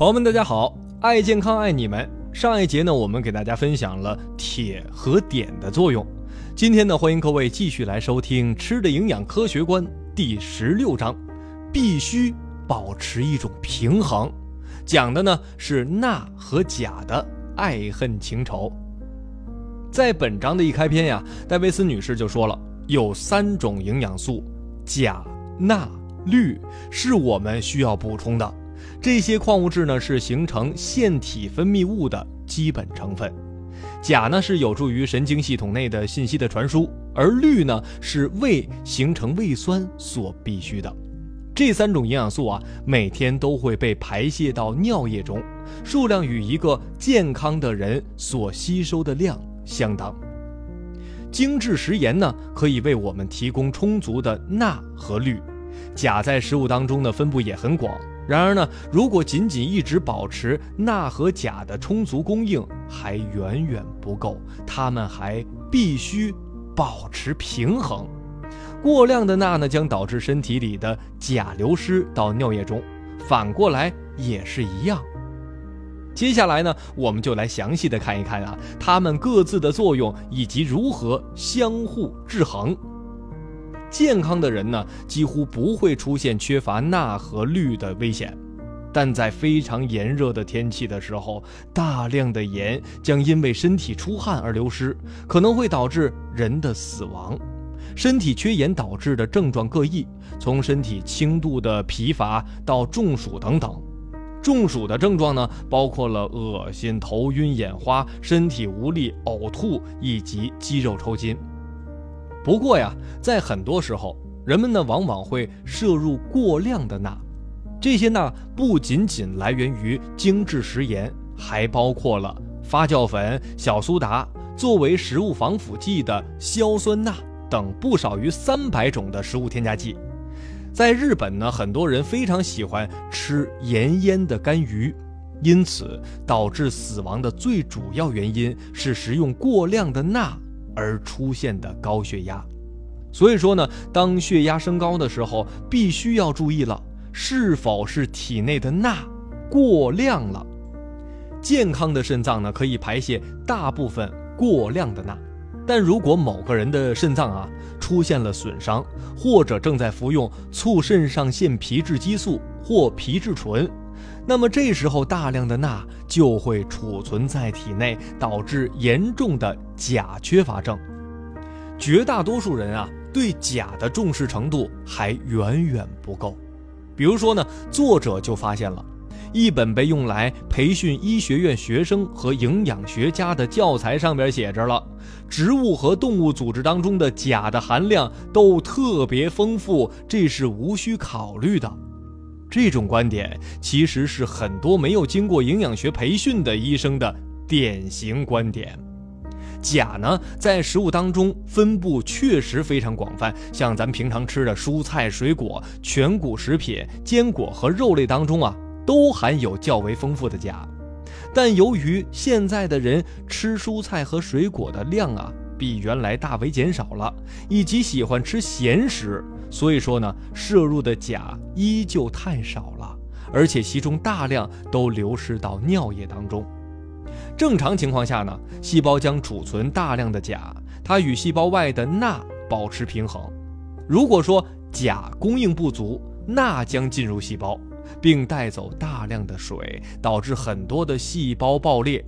朋友们，大家好，爱健康爱你们。上一节呢，我们给大家分享了铁和碘的作用。今天呢，欢迎各位继续来收听《吃的营养科学观》第十六章，必须保持一种平衡。讲的呢是钠和钾的爱恨情仇。在本章的一开篇呀，戴维斯女士就说了，有三种营养素，钾、钠、氯，是我们需要补充的。这些矿物质呢是形成腺体分泌物的基本成分，钾呢是有助于神经系统内的信息的传输，而氯呢是胃形成胃酸所必须的。这三种营养素啊，每天都会被排泄到尿液中，数量与一个健康的人所吸收的量相当。精制食盐呢，可以为我们提供充足的钠和氯，钾在食物当中的分布也很广。然而呢，如果仅仅一直保持钠和钾的充足供应，还远远不够，它们还必须保持平衡。过量的钠呢，将导致身体里的钾流失到尿液中，反过来也是一样。接下来呢，我们就来详细的看一看啊，它们各自的作用以及如何相互制衡。健康的人呢，几乎不会出现缺乏钠和氯的危险，但在非常炎热的天气的时候，大量的盐将因为身体出汗而流失，可能会导致人的死亡。身体缺盐导致的症状各异，从身体轻度的疲乏到中暑等等。中暑的症状呢，包括了恶心、头晕、眼花、身体无力、呕吐以及肌肉抽筋。不过呀，在很多时候，人们呢往往会摄入过量的钠。这些钠不仅仅来源于精制食盐，还包括了发酵粉、小苏打，作为食物防腐剂的硝酸钠等不少于三百种的食物添加剂。在日本呢，很多人非常喜欢吃盐腌的干鱼，因此导致死亡的最主要原因是食用过量的钠。而出现的高血压，所以说呢，当血压升高的时候，必须要注意了，是否是体内的钠过量了。健康的肾脏呢，可以排泄大部分过量的钠，但如果某个人的肾脏啊出现了损伤，或者正在服用促肾上腺皮质激素或皮质醇。那么这时候，大量的钠就会储存在体内，导致严重的钾缺乏症。绝大多数人啊，对钾的重视程度还远远不够。比如说呢，作者就发现了，一本被用来培训医学院学生和营养学家的教材上边写着了，植物和动物组织当中的钾的含量都特别丰富，这是无需考虑的。这种观点其实是很多没有经过营养学培训的医生的典型观点。钾呢，在食物当中分布确实非常广泛，像咱们平常吃的蔬菜、水果、全谷食品、坚果和肉类当中啊，都含有较为丰富的钾。但由于现在的人吃蔬菜和水果的量啊，比原来大为减少了，以及喜欢吃咸食。所以说呢，摄入的钾依旧太少了，而且其中大量都流失到尿液当中。正常情况下呢，细胞将储存大量的钾，它与细胞外的钠保持平衡。如果说钾供应不足，钠将进入细胞，并带走大量的水，导致很多的细胞爆裂，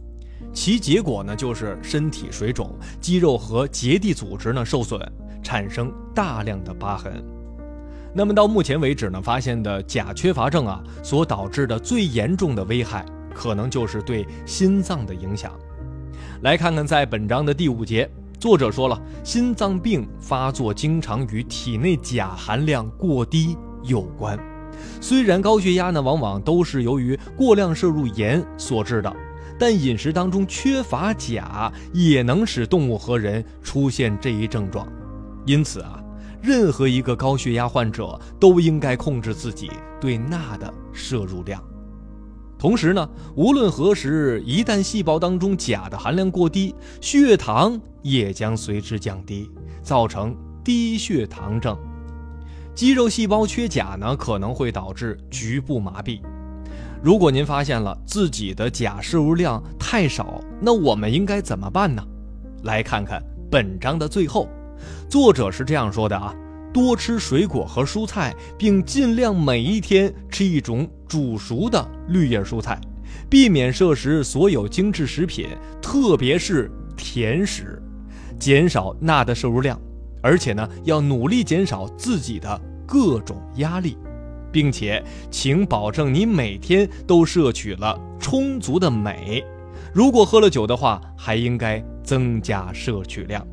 其结果呢就是身体水肿，肌肉和结缔组织呢受损。产生大量的疤痕。那么到目前为止呢，发现的钾缺乏症啊，所导致的最严重的危害，可能就是对心脏的影响。来看看在本章的第五节，作者说了，心脏病发作经常与体内钾含量过低有关。虽然高血压呢，往往都是由于过量摄入盐所致的，但饮食当中缺乏钾，也能使动物和人出现这一症状。因此啊，任何一个高血压患者都应该控制自己对钠的摄入量。同时呢，无论何时，一旦细胞当中钾的含量过低，血糖也将随之降低，造成低血糖症。肌肉细胞缺钾呢，可能会导致局部麻痹。如果您发现了自己的钾摄入量太少，那我们应该怎么办呢？来看看本章的最后，作者是这样说的啊：多吃水果和蔬菜，并尽量每一天吃一种煮熟的绿叶蔬菜，避免摄食所有精致食品，特别是甜食，减少钠的摄入量，而且呢，要努力减少自己的各种压力。并且，请保证你每天都摄取了充足的镁。如果喝了酒的话，还应该增加摄取量。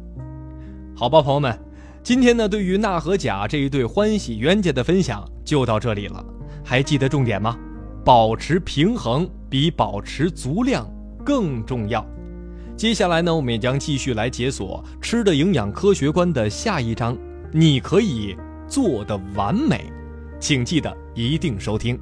好吧，朋友们，今天呢，对于钠和钾这一对欢喜冤家的分享就到这里了。还记得重点吗？保持平衡比保持足量更重要。接下来呢，我们也将继续来解锁《吃的营养科学观》的下一章。你可以做的完美。请记得一定收听。